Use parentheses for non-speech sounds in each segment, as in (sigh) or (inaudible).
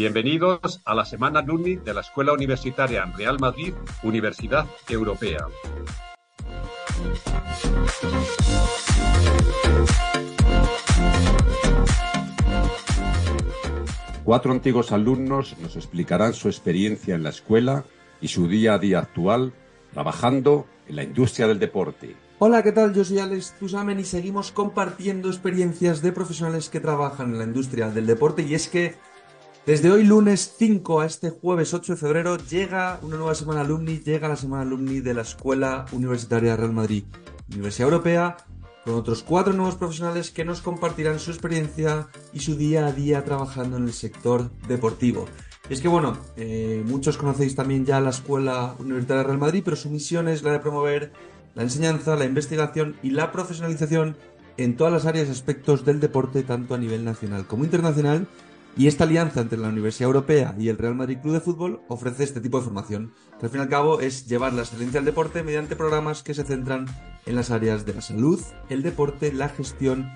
Bienvenidos a la Semana Luni de la Escuela Universitaria Real Madrid, Universidad Europea. Cuatro antiguos alumnos nos explicarán su experiencia en la escuela y su día a día actual trabajando en la industria del deporte. Hola, ¿qué tal? Yo soy Alex Tusamen y seguimos compartiendo experiencias de profesionales que trabajan en la industria del deporte y es que desde hoy lunes 5 a este jueves 8 de febrero llega una nueva semana alumni, llega la semana alumni de la Escuela Universitaria Real Madrid, Universidad Europea, con otros cuatro nuevos profesionales que nos compartirán su experiencia y su día a día trabajando en el sector deportivo. es que bueno, eh, muchos conocéis también ya la Escuela Universitaria Real Madrid, pero su misión es la de promover la enseñanza, la investigación y la profesionalización en todas las áreas y aspectos del deporte, tanto a nivel nacional como internacional. Y esta alianza entre la Universidad Europea y el Real Madrid Club de Fútbol ofrece este tipo de formación, que al fin y al cabo es llevar la excelencia al deporte mediante programas que se centran en las áreas de la salud, el deporte, la gestión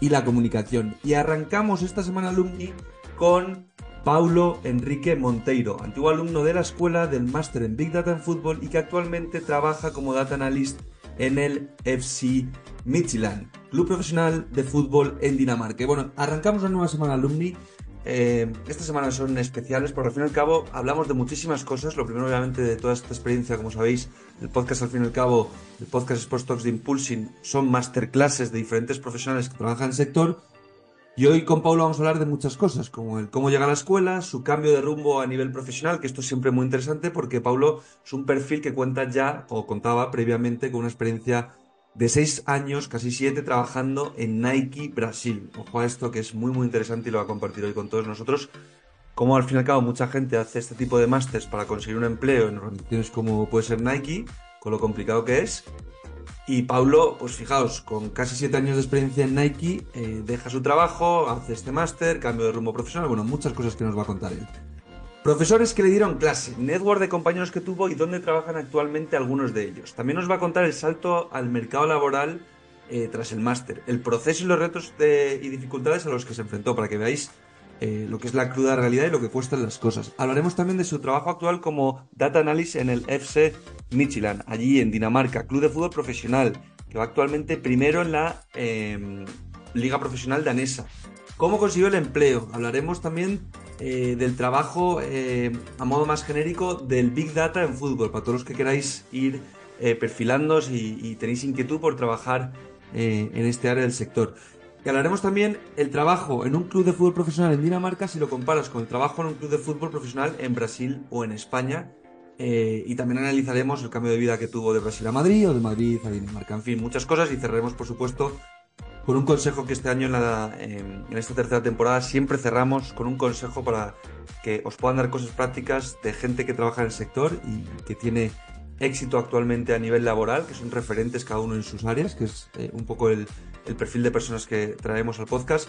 y la comunicación. Y arrancamos esta semana alumni con Paulo Enrique Monteiro, antiguo alumno de la escuela del máster en Big Data en Fútbol y que actualmente trabaja como Data Analyst en el FC Midtjylland, club profesional de fútbol en Dinamarca. Bueno, arrancamos una nueva semana alumni. Eh, estas semanas son especiales porque al fin y al cabo hablamos de muchísimas cosas. Lo primero, obviamente, de toda esta experiencia, como sabéis, el podcast al fin y al cabo, el podcast Sports Talks de Impulsing, son masterclasses de diferentes profesionales que trabajan en el sector. Y hoy con Paulo vamos a hablar de muchas cosas, como el cómo llega a la escuela, su cambio de rumbo a nivel profesional, que esto es siempre muy interesante porque Paulo es un perfil que cuenta ya, o contaba previamente, con una experiencia de seis años, casi siete, trabajando en Nike Brasil. Ojo a esto que es muy muy interesante y lo va a compartir hoy con todos nosotros. Como al fin y al cabo mucha gente hace este tipo de másters para conseguir un empleo en organizaciones como puede ser Nike, con lo complicado que es, y Paulo, pues fijaos, con casi siete años de experiencia en Nike, eh, deja su trabajo, hace este máster, cambio de rumbo profesional, bueno, muchas cosas que nos va a contar él. Profesores que le dieron clase, network de compañeros que tuvo y dónde trabajan actualmente algunos de ellos. También nos va a contar el salto al mercado laboral eh, tras el máster, el proceso y los retos y dificultades a los que se enfrentó, para que veáis eh, lo que es la cruda realidad y lo que cuestan las cosas. Hablaremos también de su trabajo actual como Data Analyst en el FC Michelin, allí en Dinamarca, club de fútbol profesional, que va actualmente primero en la em, Liga Profesional Danesa. ¿Cómo consiguió el empleo? Hablaremos también eh, del trabajo em, a modo más genérico del Big Data en fútbol, para todos los que queráis ir eh, perfilándos y, tenéis inquietud por trabajar en este área del sector. Y hablaremos también el trabajo en un club de fútbol profesional en Dinamarca si lo comparas con el trabajo en un club de fútbol profesional en Brasil o en España. Eh, y también analizaremos el cambio de vida que tuvo de Brasil a Madrid o de Madrid a Dinamarca. En fin, muchas cosas y cerraremos, por supuesto, con un consejo que este año en, la, en, esta tercera temporada siempre cerramos con un consejo para que os puedan dar cosas prácticas de gente que trabaja en el sector y que tiene éxito actualmente a nivel laboral, que son referentes cada uno en sus áreas, que es eh, un poco el, el perfil de personas que traemos al podcast.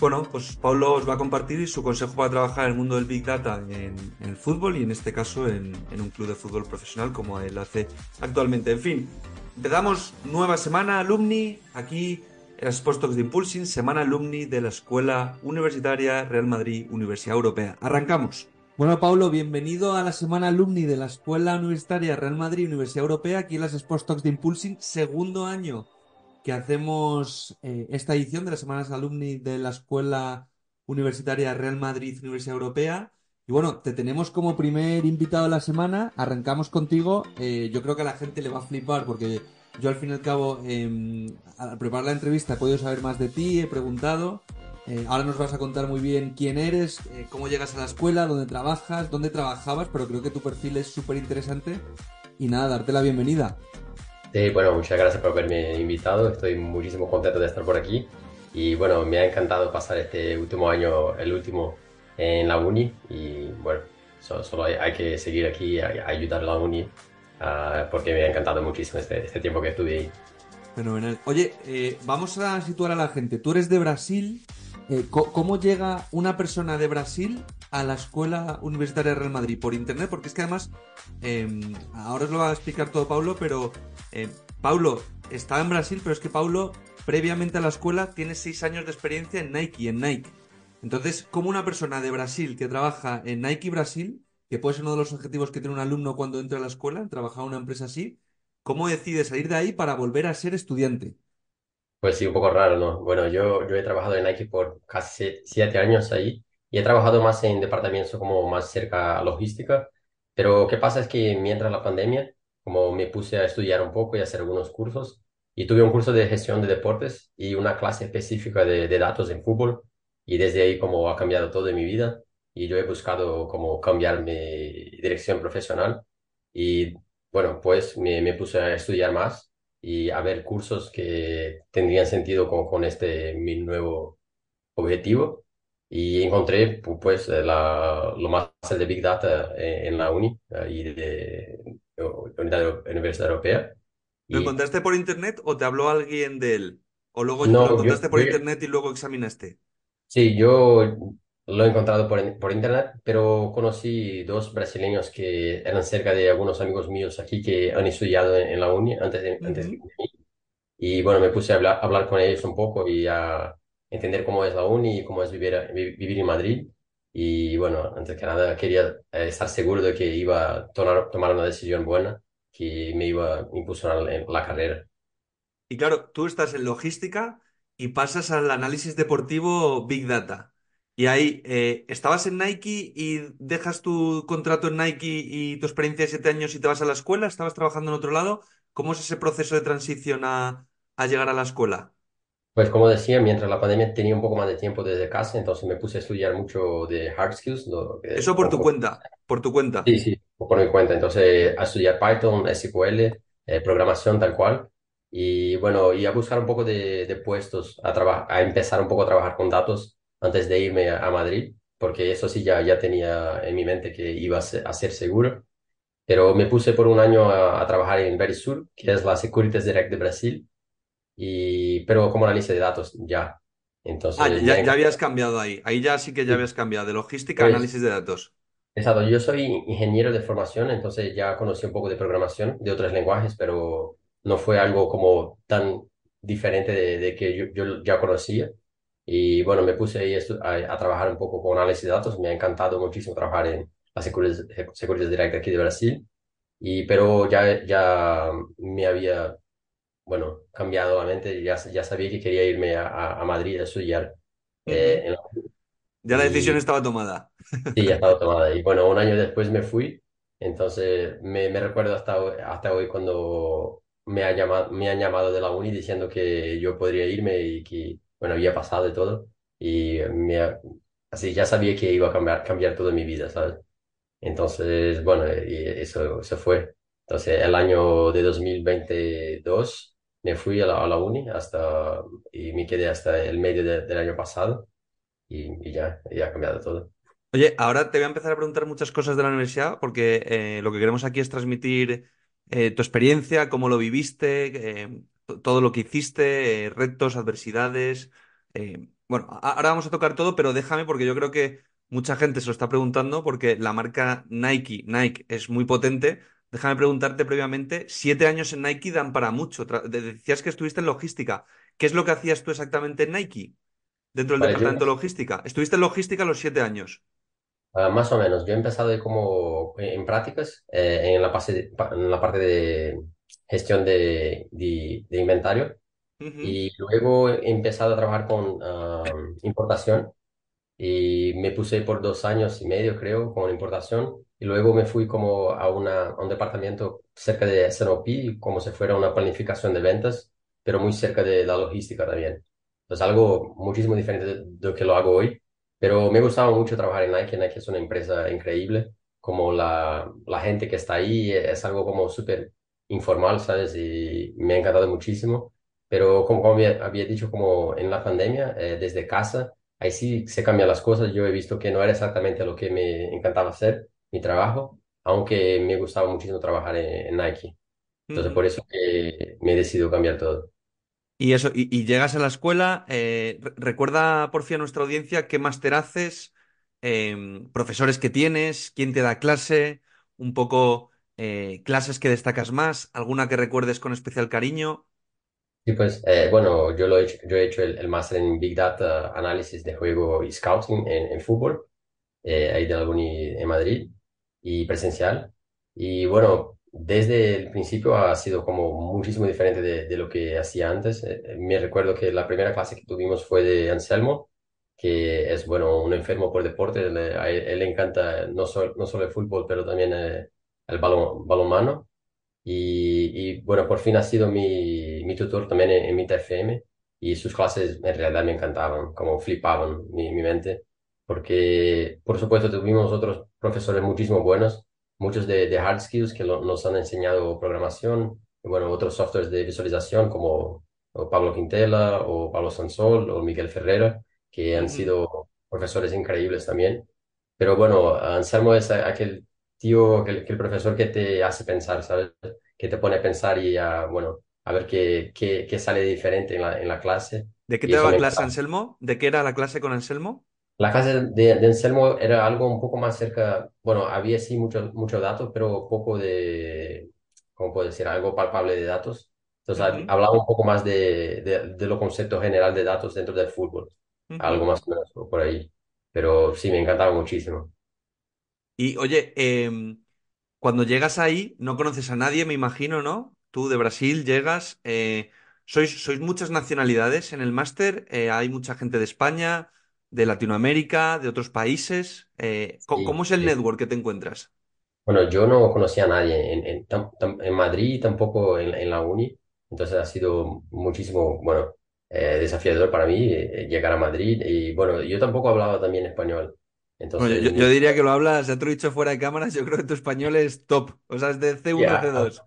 Bueno, pues Pablo os va a compartir su consejo para trabajar en el mundo del Big Data en, el fútbol y en este caso en, un club de fútbol profesional como él hace actualmente. En fin, empezamos nueva semana alumni aquí Talks de Impulsing, semana alumni de la Escuela Universitaria Real Madrid Universidad Europea. Arrancamos. Bueno, Pablo, bienvenido a la semana alumni de la Escuela Universitaria Real Madrid Universidad Europea, aquí en las Talks de Impulsing, segundo año que hacemos eh, esta edición de las semanas alumni de la Escuela Universitaria Real Madrid Universidad Europea. Y bueno, te tenemos como primer invitado de la semana. Arrancamos contigo. Eh, yo creo que a la gente le va a flipar porque yo al fin y al cabo, em, al preparar la entrevista, he podido saber más de ti, he preguntado. Eh, ahora nos vas a contar muy bien quién eres, cómo llegas a la escuela, dónde trabajas, dónde trabajabas, pero creo que tu perfil es súper interesante. Y nada, darte la bienvenida. Sí, bueno, muchas gracias por haberme invitado. Estoy muchísimo contento de estar por aquí. Y bueno, me ha encantado pasar este último año, el último, en la uni. Y bueno, solo hay, que seguir aquí ayudar a la uni ah, porque me ha encantado muchísimo este, este tiempo que estuve ahí. Fenomenal. Oye, eh, vamos a situar a la gente. Tú eres de Brasil. Eh, ¿Cómo llega una persona de Brasil a la Escuela Universitaria de Real Madrid por internet, porque es que además, em, ahora os lo va a explicar todo Paulo, pero eh, Paulo estaba en Brasil, pero es que Paulo, previamente a la escuela, tiene seis años de experiencia en Nike, en Nike. Entonces, como una persona de Brasil que trabaja en Nike Brasil, que puede ser uno de los objetivos que tiene un alumno cuando entra a la escuela, trabajar en una empresa así, ¿cómo decide salir de ahí para volver a ser estudiante? Pues sí, un poco raro, ¿no? Bueno, yo, he trabajado en Nike por casi siete años ahí y he trabajado más en departamentos como más cerca a logística, pero ¿qué pasa? Es que mientras la pandemia, como me puse a estudiar un poco y hacer algunos cursos, y tuve un curso de gestión de deportes y una clase específica de, de datos en fútbol, y desde ahí como ha cambiado todo en mi vida, y yo he buscado como cambiar mi dirección profesional, y bueno, pues me, me puse a estudiar más y a ver cursos que tendrían sentido con, con este mi nuevo objetivo. Y encontré pu- pues eh, la, lo más de Big Data eh, en la uni eh, y de, de Euro- Universidad Europea. ¿Lo Y encontraste por internet o te habló alguien de él? ¿O luego lo no, yo, encontraste por yo internet y luego examinaste? sí, yo lo he encontrado por, por internet, pero conocí dos brasileños que eran cerca de algunos amigos míos aquí que han estudiado en, en la uni antes de, antes de mí. Y bueno, me puse a hablar, hablar con ellos un poco y a entender cómo es la uni y cómo es vivir, vi- vivir en Madrid. Y bueno, antes que nada quería eh, estar seguro de que iba a tomar, tomar una decisión buena que me iba a impulsar en la carrera. Y claro, tú estás en logística y pasas al análisis deportivo Big Data. Y ahí, eh, ¿estabas en Nike y dejas tu contrato en Nike y tu experiencia de siete años y te vas a la escuela? ¿Estabas trabajando en otro lado? ¿Cómo es ese proceso de transición a, a llegar a la escuela? Pues como decía, mientras la pandemia tenía un poco más de tiempo desde casa, entonces me puse a estudiar mucho de hard skills, lo que- Eso por tu cuenta, por tu cuenta. Sí, sí, por mi cuenta. Entonces, a estudiar Python, SQL, eh, programación tal cual. Y bueno, y a buscar un poco de, de puestos, a, traba- a empezar un poco a trabajar con datos antes de irme a, a Madrid, porque eso sí ya, ya tenía en mi mente que iba a ser, a ser seguro. Pero me puse por un año a, a trabajar en Verisur, que es la Securitas Direct de Brasil, y, pero como analista de datos ya. Ah, Entonces, me ya, ha ya habías cambiado ahí. Ahí ya sí que ya habías cambiado. De logística a Pues análisis de datos. Exacto, yo soy ingeniero de formación, entonces ya conocí un poco de programación de otros lenguajes, pero no fue algo como tan diferente de, de que yo, yo ya conocía. Y bueno, me puse ahí a, a- trabajar un poco con análisis de datos, me ha encantado muchísimo trabajar en la Securitas, Securitas Direct aquí de Brasil, y, pero ya, ya me había, bueno, cambiado la mente, ya, ya sabía que quería irme a, a- Madrid a estudiar. Eh, en la- Ya la decisión y estaba tomada. (laughs) Sí, ya estaba tomada. Y bueno, un año después me fui. Entonces me, me recuerdo hasta, hoy- hasta hoy cuando me, ha llamado, me han llamado de la uni diciendo que yo podría irme y que, bueno, había pasado y todo. Y me, así ya sabía que iba a cambiar, cambiar toda mi vida, ¿sabes? Entonces, bueno, eso se fue. Entonces, el año de 2022 me fui a la, a la uni hasta, y me quedé hasta el medio de- del año pasado y, y ya, ya ha cambiado todo. Oye, ahora te voy a empezar a preguntar muchas cosas de la universidad porque eh, lo que queremos aquí es transmitir eh, tu experiencia, cómo lo viviste, eh, todo lo que hiciste, eh, retos, adversidades. eh, bueno, ahora vamos a tocar todo, pero déjame porque yo creo que mucha gente se lo está preguntando porque la marca Nike, Nike es muy potente. Déjame preguntarte previamente, siete años en Nike dan para mucho. Decías que estuviste en logística. ¿Qué es lo que hacías tú exactamente en Nike, dentro del Vale, yo departamento de logística? Estuviste en logística los siete años. Ah, más o menos. Yo he empezado como eh, en prácticas eh, en la, en la parte de gestión de, de- de inventario Ujú. y luego he empezado a trabajar con ah, importación y me puse por dos años y medio, creo, con importación y luego me fui como a, una, a un departamento cerca de S&OP, como si fuera una planificación de ventas, pero muy cerca de la logística también. Entonces algo muchísimo diferente de, de lo que lo hago hoy. Pero me gustaba mucho trabajar en Nike. Nike es una empresa increíble. Como la, la gente que está ahí es algo como súper informal, ¿sabes? Y me ha encantado muchísimo. Pero como, como había, dicho, como en la pandemia, eh, desde casa, ahí sí se cambian las cosas. Yo he visto que no era exactamente lo que me encantaba hacer, mi trabajo, aunque me gustaba muchísimo trabajar en, en Nike. Entonces por eso que me he decidido cambiar todo. Y eso, y, y llegas a la escuela, eh, re- recuerda por fin a nuestra audiencia qué máster haces, em, profesores que tienes, quién te da clase, un poco eh, clases que destacas más, alguna que recuerdes con especial cariño. Sí, pues, eh, bueno, yo lo he hecho, yo he hecho el, el máster en Big Data, análisis de juego y scouting en, en fútbol, eh, ahí de la Uni en Madrid, y presencial. Y bueno, desde el principio ha sido como muchísimo diferente de, de lo que hacía antes. Eh, eh, me recuerdo que la primera clase que tuvimos fue de Anselmo, que es, bueno, un enfermo por deporte. Le- a él, él le encanta no, solo no solo el fútbol, pero también eh, el balón, balonmano. Y, y, bueno, por fin ha sido mi, mi tutor también en, en Mita FM y sus clases en realidad me encantaban, como flipaban mi, mi mente, porque por supuesto tuvimos otros profesores muchísimo buenos, muchos de, de hard skills que lo- nos han enseñado programación, y bueno, otros softwares de visualización como Pablo Quintela o Pablo Sansol o Miguel Ferrera, que han sido profesores increíbles también. Pero bueno, Anselmo es aquel tío, aquel, aquel profesor que te hace pensar, ¿sabes? que te pone a pensar y a, bueno, a ver qué, qué, qué sale diferente en la, en la clase. ¿De qué te daba clase. Anselmo? ¿De qué era la clase con Anselmo? La clase de, de Anselmo era algo un poco más cerca, bueno, había sí muchos muchos datos, pero poco de, ¿cómo puedo decir? Algo palpable de datos. Entonces hab- Ujú, hablaba un poco más de, de, de lo concepto general de datos dentro del fútbol, algo ujú. más o menos por ahí. Pero sí, me encantaba muchísimo. Y oye, em, cuando llegas ahí, no conoces a nadie, me imagino, ¿no? Tú de Brasil llegas, eh, sois, sois muchas nacionalidades en el máster, eh, hay mucha gente de España, de Latinoamérica, de otros países. eh, ¿co- Sí, ¿cómo es el sí. network que te encuentras? Bueno, yo no conocía a nadie en, en, tam- tam- en Madrid y tampoco en, en la uni, entonces ha sido muchísimo, bueno, eh, desafiador para mí eh, llegar a Madrid y bueno, yo tampoco hablaba también español, Bueno, entonces yo, yo mi- diría que lo hablas, ya te lo he dicho fuera de cámaras, yo creo que tu español es top, o sea, es de C1 a ya, ha, C2.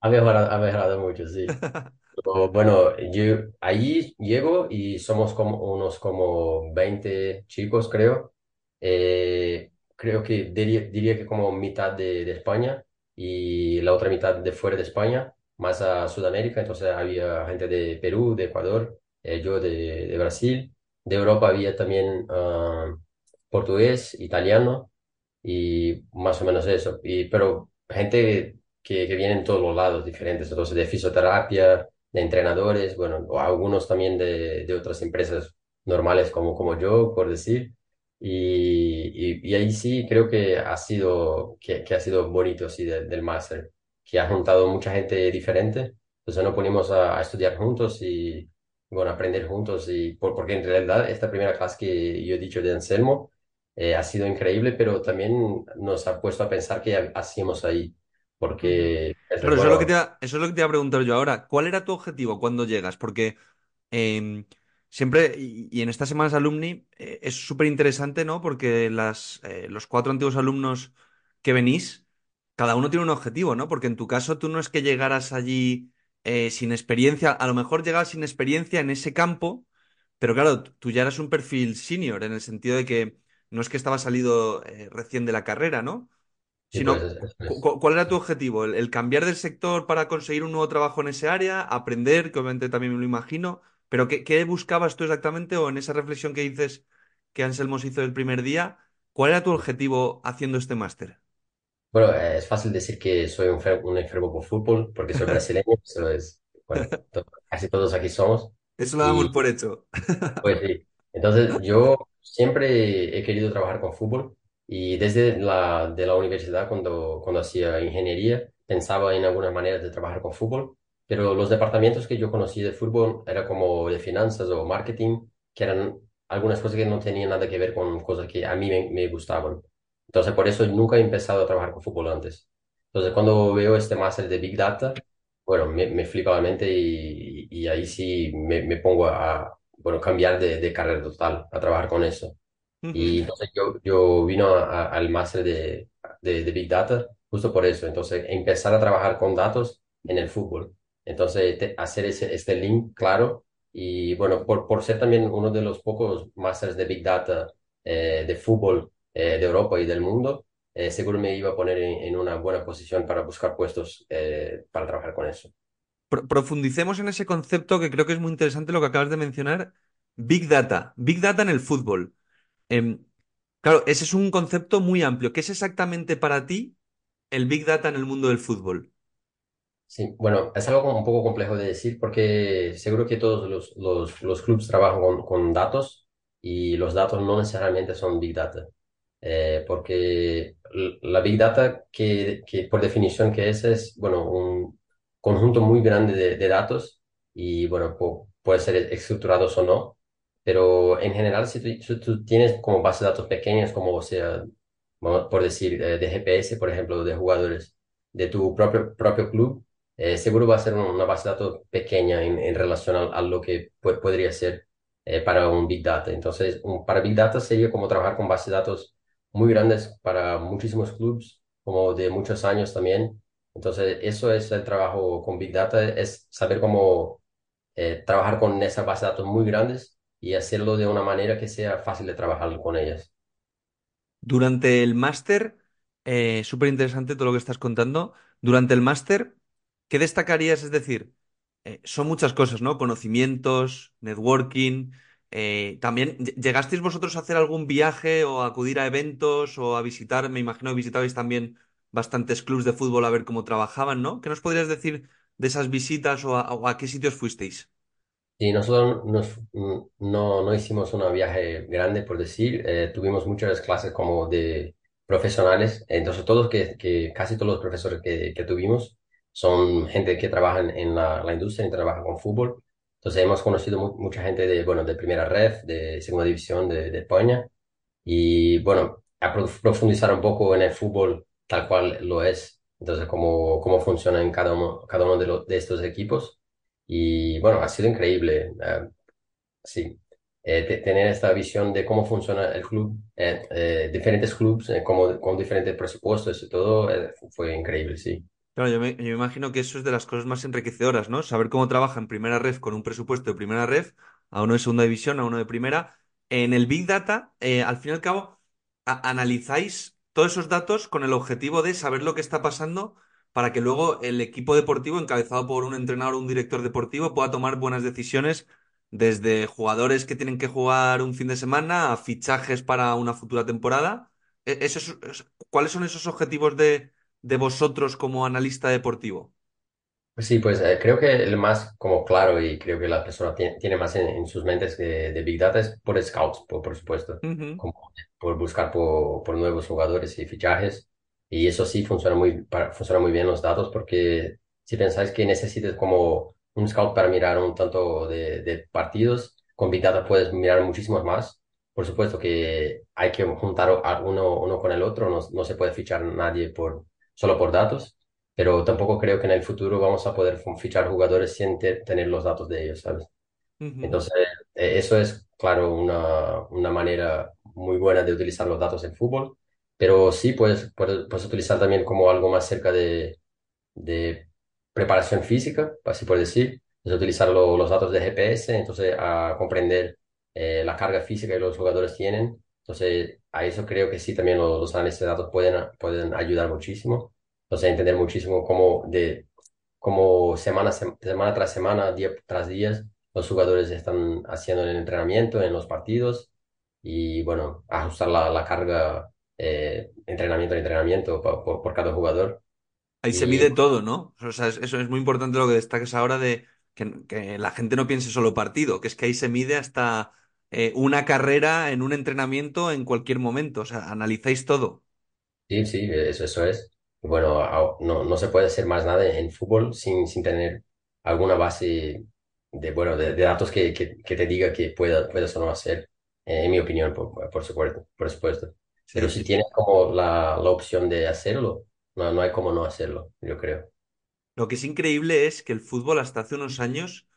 ha mejorado, ha mejorado mucho, sí. (laughs) Pero, bueno, yo ahí llego y somos como unos como 20 chicos, creo. Eh, creo que diría, diría que como mitad de, de España y la otra mitad de fuera de España, más a Sudamérica. Entonces había gente de Perú, de Ecuador, eh, yo de, de Brasil. De Europa había también ah, portugués, italiano y más o menos eso. Y, pero gente que, que viene en todos los lados diferentes, entonces de fisioterapia, de entrenadores, bueno, o algunos también de, de otras empresas normales como, como yo, por decir. Y, y, y ahí sí creo que ha sido, que, que ha sido bonito así del del máster, que ha juntado mucha gente diferente. Entonces nos ponemos a, a estudiar juntos y, bueno, aprender juntos. Y por, porque en realidad esta primera clase que yo he dicho de Anselmo, eh, ha sido increíble, pero también nos ha puesto a pensar ha- hacíamos ahí, porque, eso es lo que te iba, eso es lo que te iba a preguntar yo ahora. ¿Cuál era tu objetivo cuando llegas? Porque em, siempre, y, y en estas semanas alumni, eh, es súper interesante, ¿no? Porque las, eh, los cuatro antiguos alumnos que venís, cada uno tiene un objetivo, ¿no? Porque en tu caso tú no es que llegaras allí sin experiencia, a lo mejor llegabas sin experiencia en ese campo, pero claro, tú ya eras un perfil senior, en el sentido de que no es que estabas salido eh, recién de la carrera, ¿no? sí, pues, Sino, cu- ¿cuál era tu objetivo? ¿El, el cambiar del sector para conseguir un nuevo trabajo en ese área? ¿Aprender? Que obviamente también me lo imagino. Pero ¿qué, qué buscabas tú exactamente? O en esa reflexión que dices que Anselmo se hizo el primer día, ¿cuál era tu objetivo haciendo este máster? bueno, es fácil decir que soy un, fer- un enfermo por fútbol, porque soy brasileño, (laughs) eso es, bueno, to- casi todos aquí somos, Eso lo damos por hecho. Pues sí. Entonces, yo siempre he querido trabajar con fútbol y desde la, de la universidad, cuando, cuando hacía ingeniería, pensaba en algunas maneras de trabajar con fútbol, pero los departamentos que yo conocí de fútbol era como de finanzas o marketing, que eran algunas cosas que no tenían nada que ver con cosas que a mí me, gustaban. Entonces, por eso nunca he empezado a trabajar con fútbol antes. Entonces, cuando veo este máster de Big Data, bueno, me, me flipa la mente y, y ahí sí me, me pongo a, bueno, cambiar de, de carrera total, a trabajar con eso. Y entonces yo, yo vino a- a- al máster de, de, de Big Data justo por eso. Entonces, empezar a trabajar con datos en el fútbol. Entonces, te- hacer ese, este link claro. Y bueno, por, por ser también uno de los pocos másteres de Big Data eh, de fútbol eh, de Europa y del mundo, eh, seguro me iba a poner en, en una buena posición para buscar puestos eh, para trabajar con eso. Pro- profundicemos en ese concepto que creo que es muy interesante lo que acabas de mencionar. Big Data. Big Data en el fútbol. Em, claro, ese es un concepto muy amplio. ¿Qué es exactamente para ti el Big Data en el mundo del fútbol? Sí, bueno, es algo un poco complejo de decir porque seguro que todos los, los, los clubes trabajan con, datos y los datos no necesariamente son Big Data. Eh, porque la Big Data, que, que por definición que es, es, bueno, un conjunto muy grande de, datos y, bueno, pu- puede ser estructurados o no, pero en general, si tú, tienes como base de datos pequeñas, como sea, por decir, eh, de GPS, por ejemplo, de jugadores de tu propio, propio club, eh, seguro va a ser un- una base de datos pequeña en, relación a, lo que podría ser eh, para un Big Data. Entonces, para Big Data sería como trabajar con bases de datos muy grandes para muchísimos clubes, como de muchos años también. Entonces, eso es el trabajo con Big Data, es saber cómo eh, trabajar con esas bases de datos muy grandes y hacerlo de una manera que sea fácil de trabajar con ellas. Durante el máster, eh, súper interesante todo lo que estás contando. Durante el máster, ¿qué destacarías? Es decir, eh, son muchas cosas, ¿no? Conocimientos, networking. también, lle- ¿llegasteis vosotros a hacer algún viaje o a acudir a eventos o a visitar? Me imagino que visitabais también bastantes clubes de fútbol a ver cómo trabajaban, ¿no? ¿Qué nos podrías decir de esas visitas o a, o a qué sitios fuisteis? Y nosotros nos- mm, no, no hicimos un viaje grande, por decir, eh, tuvimos muchas clases como de profesionales, entonces todos que, que casi todos los profesores que, que tuvimos son gente que trabaja en, la, la industria y trabaja con fútbol, entonces hemos conocido mu- mucha gente de, bueno, de primera ref, de segunda división de, de España, y bueno, a prof- profundizar un poco en el fútbol tal cual lo es, entonces cómo, cómo funciona en cada uno, cada uno de, estos equipos. Y bueno, ha sido increíble, eh, sí, Eh, te- tener esta visión de cómo funciona el club, eh, eh, diferentes clubes, como, con diferentes presupuestos y todo, fue increíble, sí. Claro, yo me, imagino que eso es de las cosas más enriquecedoras, ¿no? Saber cómo trabaja en primera ref con un presupuesto de primera ref, a uno de segunda división, a uno de primera. En el Big Data, al fin y al cabo, analizáis todos esos datos con el objetivo de saber lo que está pasando para que luego el equipo deportivo, encabezado por un entrenador o un director deportivo, pueda tomar buenas decisiones desde jugadores que tienen que jugar un fin de semana a fichajes para una futura temporada. E- ¿cuáles son esos objetivos de de vosotros como analista deportivo? Sí, pues eh, creo que el más como claro y creo que la persona tiene, tiene más en, en sus mentes de, de Big Data es por scouts, por, por supuesto, Ujú. como por buscar por, por nuevos jugadores y fichajes. Y eso sí funciona muy, para- funciona muy bien los datos porque si pensáis que necesites como un scout para mirar un tanto de, de partidos, con Big Data puedes mirar muchísimos más. Por supuesto que hay que juntar a uno, uno con el otro, no, no se puede fichar nadie por, solo por datos pero tampoco creo que en el futuro vamos a poder fichar jugadores sin te- tener los datos de ellos, ¿sabes? Entonces, eh, eso es, claro, una, una manera muy buena de utilizar los datos en fútbol, pero sí puedes, puedes, puedes utilizar también como algo más cerca de, de preparación física, así por decir, es utilizar lo- los datos de GPS, entonces a comprender eh, la carga física que los jugadores tienen. Entonces, a eso creo que sí, también los, los análisis de datos pueden, pueden ayudar muchísimo. Entonces, entender muchísimo cómo, de, cómo semana, sem- semana tras semana, día tras día, los jugadores están haciendo en el entrenamiento, en los partidos, y bueno, ajustar la, la carga eh, entrenamiento a entrenamiento por, por por cada jugador. Ahí se mide todo, ¿no? O sea, es- eso es muy importante lo que destaques ahora de que, que la gente no piense solo partido, que es que ahí se mide hasta eh, una carrera en un entrenamiento en cualquier momento. O sea, analizáis todo. Sí, sí, eso, eso es. Bueno, a- no, no se puede hacer más nada en fútbol sin, sin tener alguna base de, bueno, de, de datos que, que, que te diga que pueda, puedes o no hacer, eh, en mi opinión, por, por supuesto, por supuesto. Pero Sí, si tienes como la, la opción de hacerlo, no, no hay como no hacerlo, yo creo. Lo que es increíble es que el fútbol hasta hace unos años,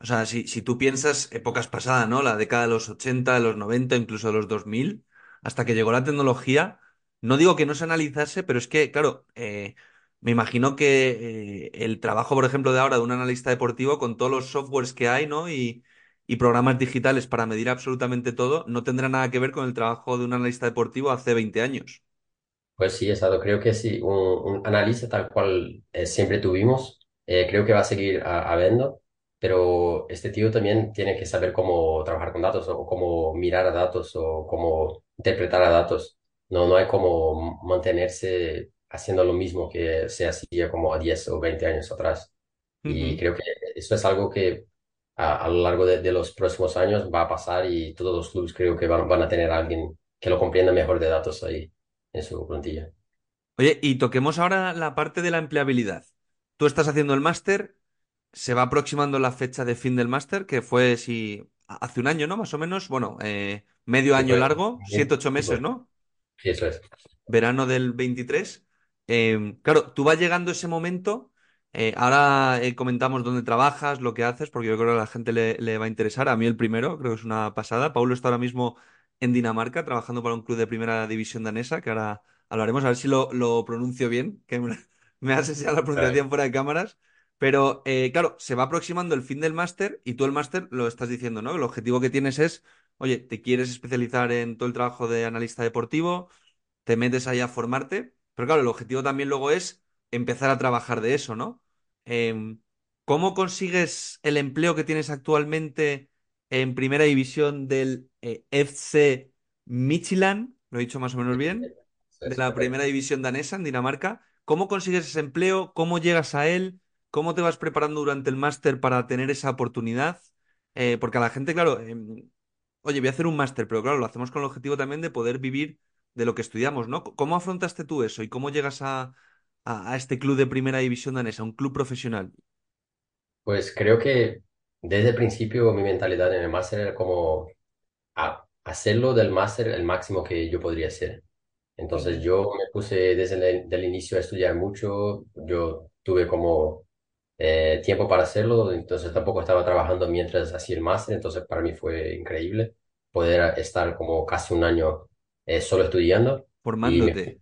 o sea, si, si tú piensas épocas pasadas, ¿no? La década de los 80, de los 90, incluso de los 2000, hasta que llegó la tecnología, no digo que no se analizase, pero es que, claro, eh, me imagino que eh, el trabajo, por ejemplo, de ahora de un analista deportivo, con todos los softwares que hay, ¿no? Y, programas digitales para medir absolutamente todo, no tendrá nada que ver con el trabajo de un analista deportivo hace 20 años. Pues sí, exacto. Creo que sí, un, analista tal cual eh, siempre tuvimos, creo que va a seguir habiendo, pero este tío también tiene que saber cómo trabajar con datos o cómo mirar a datos o cómo interpretar a datos. No, no hay como mantenerse haciendo lo mismo que se hacía como a 10 o 20 años atrás. Y creo que esto es algo que a, a lo largo de, de los próximos años va a pasar y todos los clubes creo que van, van a tener a alguien que lo comprenda mejor de datos ahí en su plantilla. Oye, y toquemos ahora la parte de la empleabilidad. Tú estás haciendo el máster, se va aproximando la fecha de fin del máster, que fue si hace un año, ¿no? Más o menos, bueno, eh, medio año largo, siete, ocho meses, ¿no? Eso es. verano del 23. Eh, claro, tú vas llegando ese momento. eh, ahora eh, comentamos dónde trabajas, lo que haces, porque yo creo que a la gente le, va a interesar. A mí el primero, creo que es una pasada. Paulo está ahora mismo en Dinamarca, trabajando para un club de primera división danesa, que ahora hablaremos, a ver si lo, lo pronuncio bien, que me, (laughs) me has la pronunciación fuera de cámaras. Pero eh, claro, se va aproximando el fin del máster y tú el máster lo estás diciendo, ¿no? El objetivo que tienes es, oye, te quieres especializar en todo el trabajo de analista deportivo te metes ahí a formarte, pero claro, el objetivo también luego es empezar a trabajar de eso, ¿no? Em, ¿cómo consigues el empleo que tienes actualmente en primera división del eh, FC Midtjylland? Lo he dicho más o menos bien, de es la primera división danesa en Dinamarca. ¿Cómo consigues ese empleo? ¿Cómo llegas a él? ¿Cómo te vas preparando durante el máster para tener esa oportunidad? Eh, porque a la gente, claro, em, oye, voy a hacer un máster, pero claro, lo hacemos con el objetivo también de poder vivir de lo que estudiamos, ¿no? ¿Cómo afrontaste tú eso y cómo llegas a, a, este club de primera división danesa, un club profesional? Pues creo que desde el principio mi mentalidad en el máster era como a- hacerlo del máster el máximo que yo podría hacer. Entonces yo me puse desde el inicio a estudiar mucho, yo tuve como eh, tiempo para hacerlo, entonces tampoco estaba trabajando mientras hacía el máster, entonces para mí fue increíble poder estar como casi un año eh, solo estudiando y me Formándote.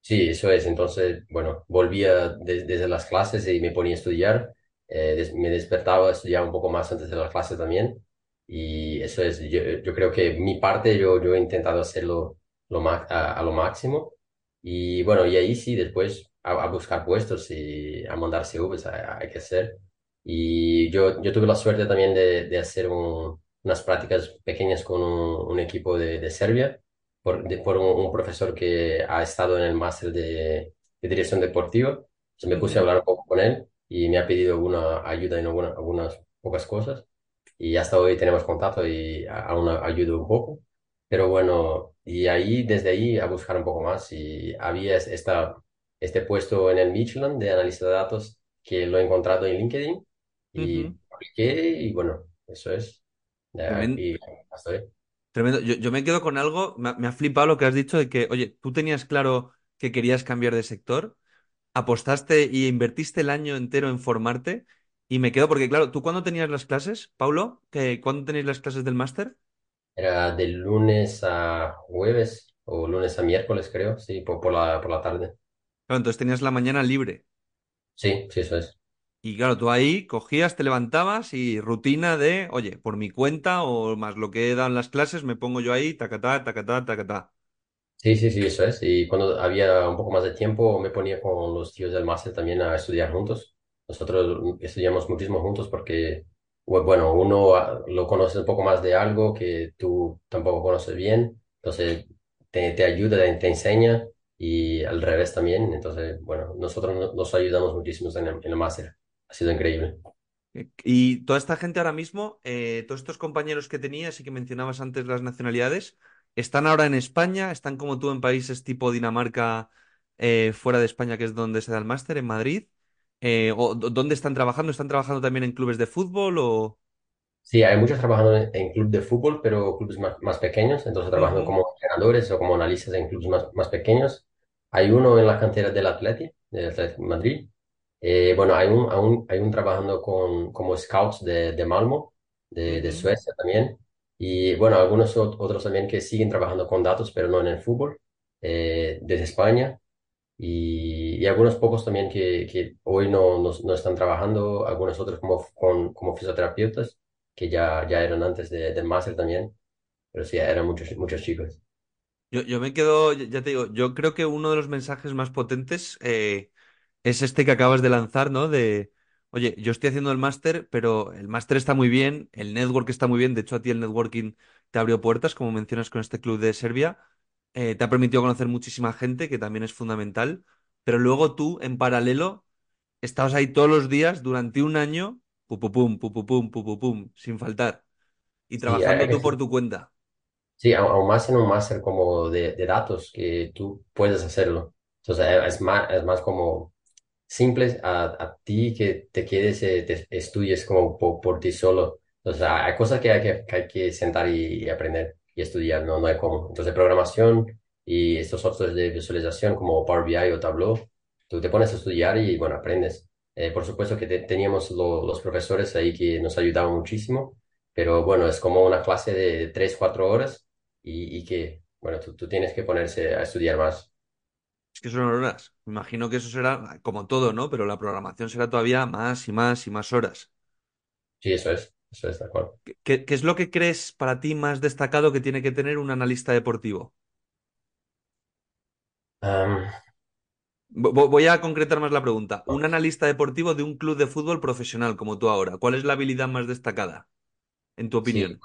Sí, eso es. Entonces, bueno, volvía de- desde las clases y me ponía a estudiar. Eh, des- me despertaba, estudiaba un poco más antes de las clases también. Y eso es, yo, yo creo que mi parte yo, yo he intentado hacerlo lo a, a lo máximo. Y bueno, y ahí sí, después a, a buscar puestos y a mandar CVs hay, que hacer. Y yo, yo tuve la suerte también de, de hacer un- unas prácticas pequeñas con un, un equipo de, de Serbia por, de- por un, un profesor que ha estado en el máster de, de dirección deportiva. Entonces me puse a hablar un poco con él y me ha pedido alguna ayuda en alguna- algunas pocas cosas. Y hasta hoy tenemos contacto y aún ayudo un poco. Pero bueno, y ahí, desde ahí, a buscar un poco más. Y había es- esta, este puesto en el Michelin de analista de datos que lo he encontrado en LinkedIn y Ujú. apliqué y bueno, eso es. Ya, Tremen- Y hasta hoy. Tremendo. Yo, yo me quedo con algo, me, ha me ha flipado lo que has dicho de que, oye, tú tenías claro que querías cambiar de sector, apostaste y invertiste el año entero en formarte y me quedo porque, claro, ¿tú cuándo tenías las clases, Paulo? ¿Que, ¿Cuándo tenéis las clases del máster? Era de lunes a jueves o lunes a miércoles, creo, sí, por, por la, por la tarde. Claro, entonces tenías la mañana libre. Sí, sí, eso es. Y claro, tú ahí cogías, te levantabas y rutina de, oye, por mi cuenta o más lo que he dado en las clases, me pongo yo ahí, tacatá, tacatá, tacatá. Sí, sí, sí, eso es. Y cuando había un poco más de tiempo, me ponía con los tíos del máster también a estudiar juntos. Nosotros estudiamos muchísimo juntos porque, bu- bueno, uno ah, lo conoce un poco más de algo que tú tampoco conoces bien, entonces te, te ayuda, te enseña y al revés también. Entonces, bueno, nosotros no- nos ayudamos muchísimo en el, máster. Ha sido increíble. Eh, Y toda esta gente ahora mismo, eh, todos estos compañeros que tenías y que mencionabas antes las nacionalidades, ¿están ahora en España? ¿Están como tú en países tipo Dinamarca, eh, fuera de España, que es donde se da el máster, en Madrid? Eh, ¿o dónde están trabajando? ¿Están trabajando también en clubes de fútbol o...? Sí, hay muchos trabajando en, en club de fútbol, pero clubes más, más pequeños, entonces trabajando como entrenadores o como analistas en clubes más, más pequeños. Hay uno en la cantera del Atleti, del Atleti de Madrid. Eh, bueno, hay un, aún- hay un trabajando con, como scouts de, de Malmo, de, de. Suecia también. Y bueno, algunos ot- otros también que siguen trabajando con datos, pero no en el fútbol, eh, desde España. Y, y algunos pocos también que, que hoy no, no, no están trabajando, algunos otros como, con, como fisioterapeutas, que ya, ya eran antes de- máster también, pero sí, eran muchos, muchos chicos. Yo, yo me quedo, ya te digo, yo creo que uno de los mensajes más potentes eh, es este que acabas de lanzar, ¿no? De, oye, yo estoy haciendo el máster, pero el máster está muy bien, el network está muy bien, de hecho a ti el networking te abrió puertas, como mencionas con este club de Serbia, eh, te ha permitido conocer muchísima gente, que también es fundamental, pero luego tú, en paralelo, estabas ahí todos los días durante un año, pupupum, pupupum, pupupum, sin faltar, y Sí, trabajando hay tú por tu cuenta. Sí, aún más en un máster como de, de datos que tú puedes hacerlo. Entonces, eh, es más, es más como simple a, a ti que te quedes, eh, te estudies como por, por ti solo. O sea, hay cosas que hay que, que hay que sentar y, y aprender y estudiar, no, no hay cómo. Entonces, programación y estos softwares de visualización como Power BI o Tableau, tú te pones a estudiar y, bueno, aprendes. Eh, por supuesto que te- teníamos lo- los profesores ahí que nos ayudaban muchísimo, pero bueno, es como una clase de tres, cuatro horas y, y que, bueno, tú, tú tienes que ponerse a estudiar más. Es que son horas. Me imagino que eso será como todo, ¿no? Pero la programación será todavía más y más y más horas. Sí, eso es, eso es, de acuerdo. ¿Qué, qué- es lo que crees para ti más destacado que tiene que tener un analista deportivo? Voy a concretar más la pregunta. Un analista deportivo de un club de fútbol profesional como tú ahora, ¿cuál es la habilidad más destacada, en tu sí, opinión?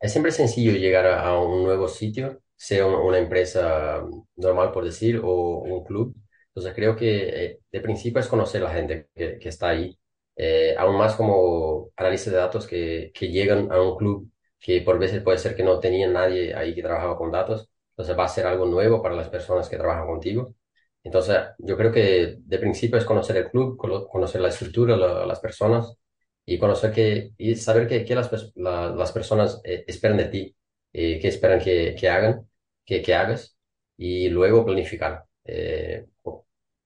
es siempre sencillo llegar a, a un nuevo sitio, sea un- una empresa normal, por decir, o un club. Entonces creo que eh, de principio es conocer a la gente que, que está ahí. Eh, aún más como analistas de datos que, que llegan a un club que por veces puede ser que no tenía nadie ahí que trabajaba con datos. Entonces va a ser algo nuevo para las personas que trabajan contigo. Entonces yo creo que de principio es conocer el club, cono- conocer la estructura, la- las personas y conocer que, y saber que, que las, las personas eh, esperan de ti, eh, que esperan que, que hagan, que, que hagas, y luego planificar. Eh,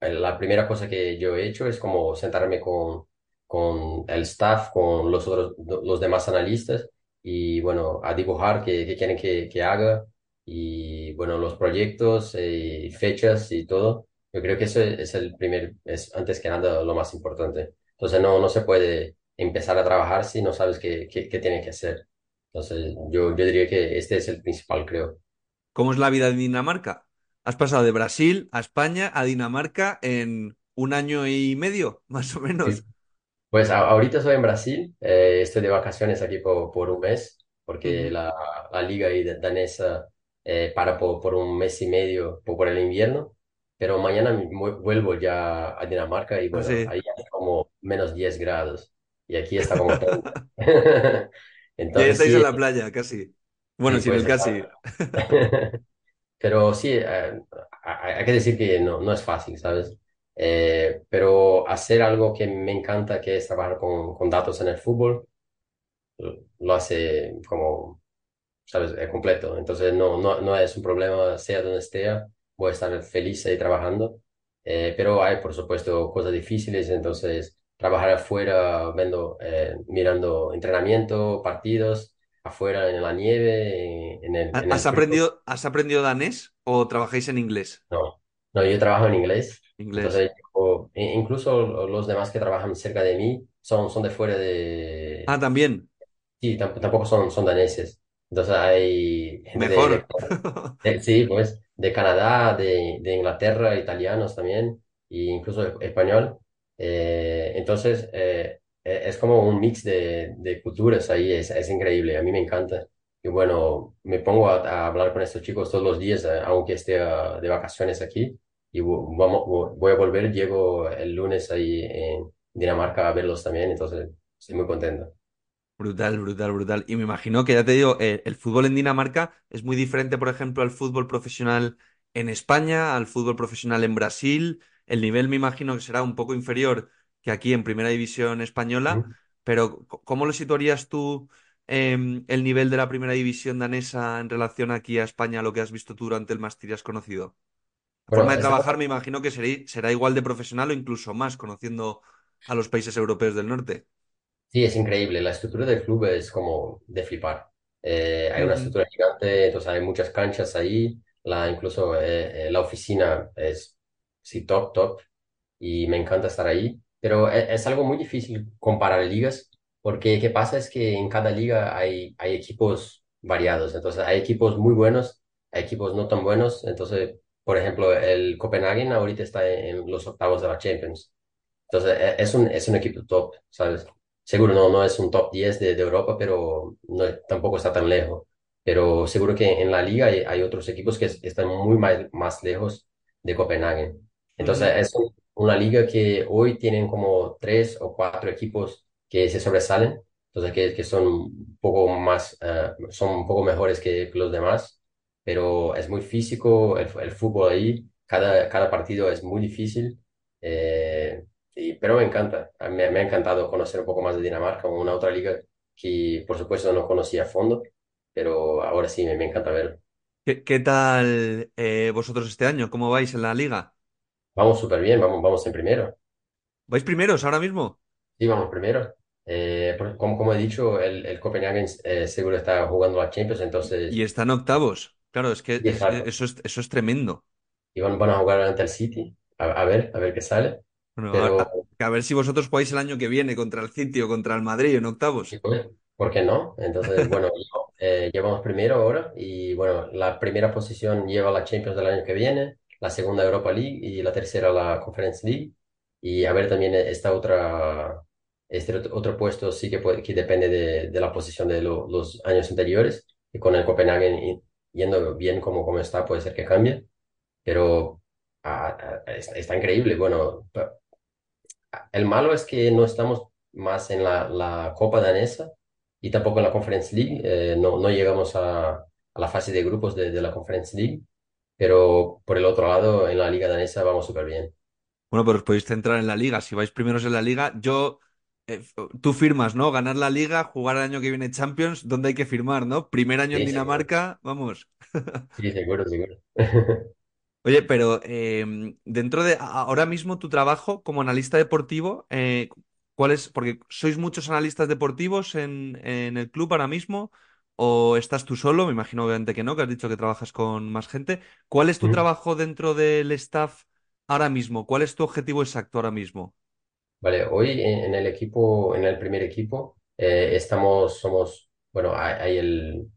la primera cosa que yo he hecho es como sentarme con, con el staff, con los otros, los demás analistas, y bueno, a dibujar qué quieren que, que haga, y bueno, los proyectos, eh, fechas y todo. Yo creo que eso es el primer, es antes que nada lo más importante. Entonces no, no se puede empezar a trabajar si no sabes qué, qué, qué tienes que hacer. Entonces, yo, yo diría que este es el principal, creo. ¿Cómo es la vida en Dinamarca? Has pasado de Brasil a España a Dinamarca en un año y medio, (laughs) más o Sí. menos. Pues a- ahorita estoy en Brasil, eh, estoy de vacaciones aquí por, por un mes, porque la, la liga danesa eh, para por, por un mes y medio por, por el invierno, pero mañana vuelvo ya a Dinamarca y bueno, Así. ahí hace como menos 10 grados y aquí está como 30. Ya (laughs) (laughs) Entonces estáis en sí, la playa, casi. Bueno, sí, sin el pues casi. está. (laughs) Pero sí, eh, hay hay que decir que no, no es fácil, ¿sabes? Eh, pero hacer algo que me encanta, que es trabajar con, con datos en el fútbol, lo hace como, ¿sabes? Eh, completo. Entonces no, no, no es un problema, sea donde esté, voy a estar feliz ahí trabajando. Eh, pero hay, por supuesto, cosas difíciles, entonces trabajar afuera, viendo, eh, mirando entrenamiento, partidos, afuera en la nieve, en el, ¿Ha- en el ¿Has frío. aprendido, has aprendido danés o trabajáis en inglés? No, no, yo trabajo en inglés, Inglés. entonces e- incluso los demás que trabajan cerca de mí son, son de fuera Ah, de... también. Sí, tamp- tampoco son, son daneses. Entonces hay gente de, de- Mejor. de- sí, pues, de Canadá, de, de Inglaterra, italianos también, e incluso e- español. Eh, entonces eh, e- es como un mix de, de culturas ahí, es, es increíble, a mí me encanta. Y bueno, me pongo a, a hablar con estos chicos todos los días, eh, aunque esté ah, de vacaciones aquí. Y vo- vamos, vo- voy a volver, llego el lunes ahí en Dinamarca a verlos también, entonces estoy muy contento. Brutal, brutal, brutal. Y me imagino que ya te digo, eh, el fútbol en Dinamarca es muy diferente, por ejemplo, al fútbol profesional en España, al fútbol profesional en Brasil. El nivel me imagino que será un poco inferior que aquí en Primera División española, pero ¿cómo lo situarías tú em, el nivel de la Primera División danesa en relación aquí a España, a lo que has visto tú durante el has conocido? La Bueno, forma de trabajar me imagino que será, será igual de profesional o incluso más, conociendo a los países europeos del norte. Sí, es increíble. La estructura del club es como de flipar. Eh, hay una estructura gigante, entonces hay muchas canchas ahí. La, incluso eh, eh, la oficina es sí, top, top. Y me encanta estar ahí. Pero es, algo muy difícil comparar ligas, porque qué pasa es que en cada liga hay, hay equipos variados. Entonces hay equipos muy buenos, hay equipos no tan buenos. Entonces, por ejemplo, el Copenhagen ahorita está en, en los octavos de la Champions. Entonces, e- es un, es un equipo top, ¿sabes? Seguro no, no es un top 10 de, de Europa, pero no, tampoco está tan lejos. Pero seguro que en la liga hay, hay otros equipos que es- están muy más, más lejos de Copenhague. Entonces es un- una liga que hoy tienen como tres o cuatro equipos que se sobresalen, entonces que, que son un poco más, eh, son un poco mejores que, que los demás, pero es muy físico el, el fútbol ahí, cada, cada partido es muy difícil, eh, y- pero me encanta, me, me ha encantado conocer un poco más de Dinamarca, una otra liga que por supuesto no conocía a fondo, pero ahora sí me, me encanta verlo. ¿Qué, qué tal eh, vosotros este año? ¿Cómo vais en la liga? Vamos súper bien, vamos, vamos en primero. ¿Vais primeros ahora mismo? Sí, vamos primero. Eh, como, como he dicho, el, el Copenhagen eh, seguro está jugando la Champions, Y entonces, están octavos. Claro, es que es- eso es, eso es tremendo. Y van, van a jugar ante el City, a, a ver, a ver qué sale. Bueno, a, Pero, a- a ver si vosotros jugáis el año que viene contra el City o contra el Madrid en octavos. pues, ¿por qué no? Entonces, (laughs) bueno, eh, llevamos primero ahora y, bueno, la primera posición lleva la Champions del año que viene, la segunda Europa League y la tercera la Conference League. Y a ver también esta otra, este otro puesto sí que, puede- que depende de, de la posición de lo- los años anteriores. Y con el Copenhagen y- yendo bien como, como está, puede ser que cambie. Pero ah, está, está increíble. Bueno, el malo es que no estamos más en la, la Copa danesa y tampoco en la Conference League. Eh, no, no llegamos a, a la fase de grupos de, de la Conference League. Pero por el otro lado, en la Liga danesa vamos súper bien. Bueno, pero os podéis centrar en la liga. Si vais primeros en la liga, yo, eh, tú firmas, ¿no? Ganar la liga, jugar el año que viene Champions, ¿dónde hay que firmar, no? Primer año en seguro. Dinamarca, vamos. Sí, seguro, seguro. (laughs) Oye, pero em, dentro de a- ahora mismo tu trabajo como analista deportivo, eh, ¿cuál es? Porque sois muchos analistas deportivos en, en el club ahora mismo, o estás tú solo, me imagino obviamente que no, que has dicho que trabajas con más gente. ¿Cuál es tu trabajo dentro del staff ahora mismo? ¿Cuál es tu objetivo exacto ahora mismo? Vale, hoy en, en el equipo, en el primer equipo, eh, estamos, somos, bueno, hay, hay el,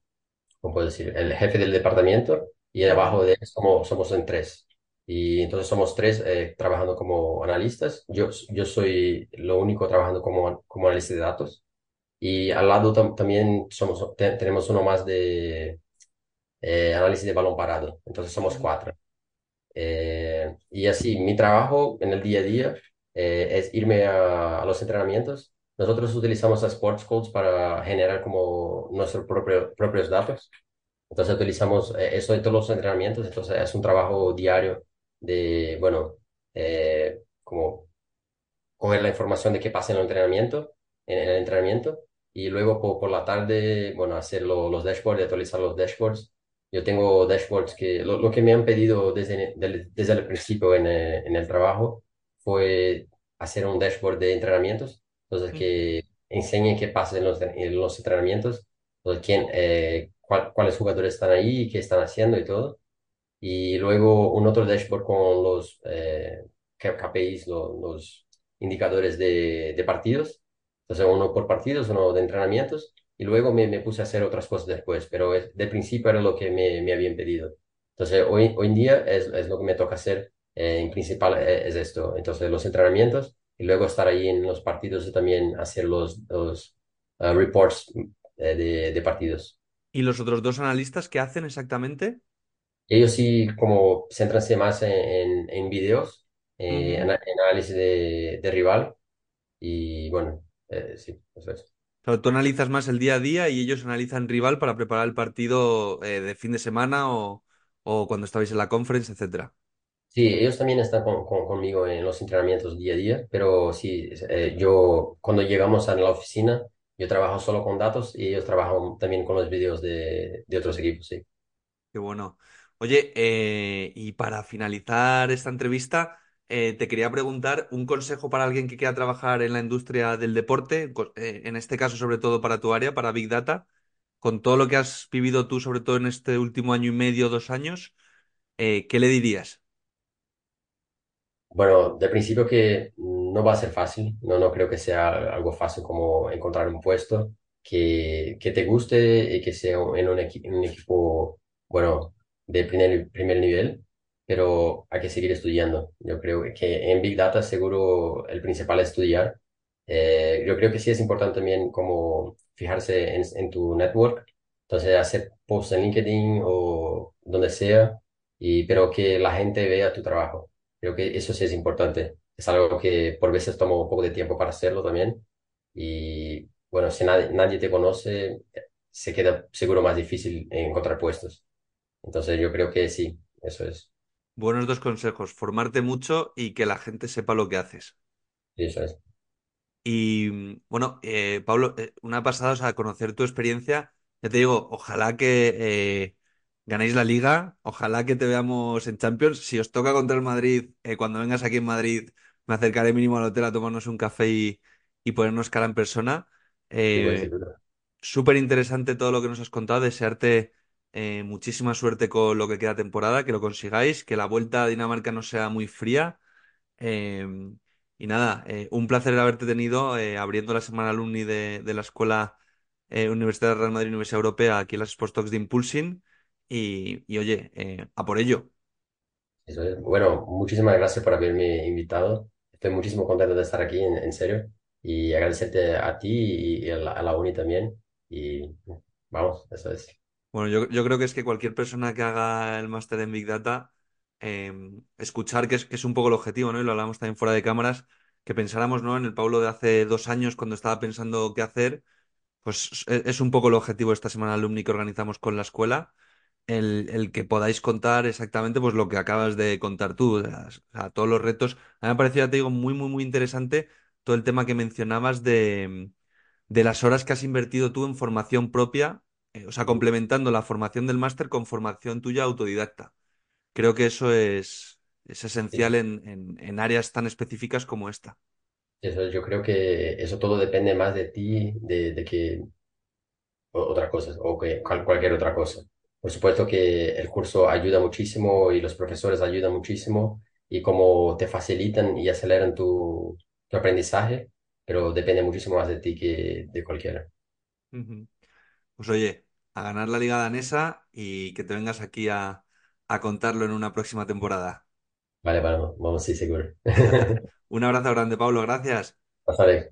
¿cómo puedo decir? El jefe del departamento y debajo de él somos, somos en tres. Y entonces somos tres eh, trabajando como analistas. Yo, yo soy lo único trabajando como, como analista de datos. Y al lado tam- también somos, te- tenemos uno más de eh, análisis de balón parado. Entonces somos cuatro. Eh, y así, mi trabajo en el día a día eh, es irme a, a los entrenamientos. Nosotros utilizamos a Sports Codes para generar como nuestros propio- propios datos. Entonces utilizamos eh, eso en todos los entrenamientos. Entonces es un trabajo diario de, bueno, eh, como coger la información de qué pasa en el entrenamiento, en, el entrenamiento, y luego por, por la tarde, bueno, hacer lo- los dashboards, actualizar los dashboards. Yo tengo dashboards que, lo, lo que me han pedido desde, del- desde el principio en, eh, en el trabajo fue hacer un dashboard de entrenamientos, entonces que enseñe qué pasa en los, en los entrenamientos, entonces quién, eh, cuál- cuáles jugadores están ahí, qué están haciendo y todo. Y luego un otro dashboard con los eh, KPIs, lo- los indicadores de, de partidos. Entonces, uno por partidos, uno de entrenamientos. Y luego me, me puse a hacer otras cosas después, pero es- de principio era lo que me, me habían pedido. Entonces, hoy, hoy en día es, es lo que me toca hacer. eh, en principal eh, es esto. Entonces, los entrenamientos y luego estar ahí en los partidos y también hacer los, los eh, reports eh, de, de partidos. ¿Y los otros dos analistas qué hacen exactamente? Ellos sí como céntranse más en, en, en videos, eh, en análisis de, de rival y bueno, eh, sí, eso es. Claro, tú analizas más el día a día y ellos analizan rival para preparar el partido de fin de semana o, o cuando estabais en la conference, etcétera. Sí, ellos también están con, con- conmigo en los entrenamientos día a día, pero sí, eh, yo cuando llegamos a la oficina, yo trabajo solo con datos y ellos trabajan también con los videos de, de otros equipos, sí. Qué bueno. Oye, eh, y para finalizar esta entrevista, eh, te quería preguntar un consejo para alguien que quiera trabajar en la industria del deporte, eh, en este caso sobre todo para tu área, para Big Data, con todo lo que has vivido tú, sobre todo en este último año y medio, dos años, eh, ¿qué le dirías? Bueno, de principio que no va a ser fácil, no, no creo que sea algo fácil como encontrar un puesto que, que te guste y que sea en un, equipo, bueno, de primer, primer nivel, pero hay que seguir estudiando. Yo creo que en Big Data seguro el principal es estudiar. Eh, yo creo que sí es importante también como fijarse en, en tu network, entonces hacer posts en LinkedIn o donde sea, y, pero que la gente vea tu trabajo Creo que eso sí es importante. Es algo que por veces toma un poco de tiempo para hacerlo también. Y bueno, si nadie, nadie te conoce, se queda seguro más difícil encontrar puestos. Entonces yo creo que sí, eso es. Buenos dos consejos, formarte mucho y que la gente sepa lo que haces. Sí, eso es. Y bueno, eh, Pablo, eh, una pasada, o sea, conocer tu experiencia. Ya te digo, ojalá que eh, ganéis la liga, ojalá que te veamos en Champions. Si os toca contra el Madrid, eh, cuando vengas aquí en Madrid, me acercaré mínimo al hotel a tomarnos un café y, y ponernos cara en persona. Sí, pues, Eh, súper interesante todo lo que nos has contado. Desearte eh, muchísima suerte con lo que queda temporada, que lo consigáis, que la vuelta a Dinamarca no sea muy fría. Eh, y nada, eh, un placer haberte tenido abriendo la semana alumni de, de la Escuela Universidad de Real Madrid Universidad Europea aquí en las Sports Talks de Impulsing. Y, y oye, a por ello. Eso es. Bueno, muchísimas gracias por haberme invitado. Estoy muchísimo contento de estar aquí, en, en serio. Y agradecerte a ti y, a la, uni también. Y vamos, eso es. Bueno, yo, yo creo que es que cualquier persona que haga el máster en Big Data, eh, escuchar que es, que es un poco el objetivo, ¿no? Y lo hablamos también fuera de cámaras, que pensáramos, ¿no? En el Pablo de hace dos años cuando estaba pensando qué hacer, pues es, es un poco el objetivo esta semana alumni que organizamos con la escuela, el, el que podáis contar exactamente pues lo que acabas de contar tú, o sea, o sea, todos los retos. A mí me ha parecido, ya te digo, muy, muy, muy interesante todo el tema que mencionabas de de las horas que has invertido tú en formación propia, eh, o sea, complementando la formación del máster con formación tuya autodidacta. Creo que eso es, es esencial Sí. en, en- en áreas tan específicas como esta. Eso, yo creo que eso todo depende más de ti, de, de que otras cosas o que cual- cualquier otra cosa. Por supuesto que el curso ayuda muchísimo y los profesores ayudan muchísimo y como te facilitan y aceleran tu, tu aprendizaje, pero depende muchísimo más de ti que de cualquiera. Pues oye, a ganar la Liga Danesa y que te vengas aquí a, a contarlo en una próxima temporada. Vale, vamos, vamos, sí, seguro. (laughs) (laughs) Un abrazo grande, Pablo, gracias. Pasaré.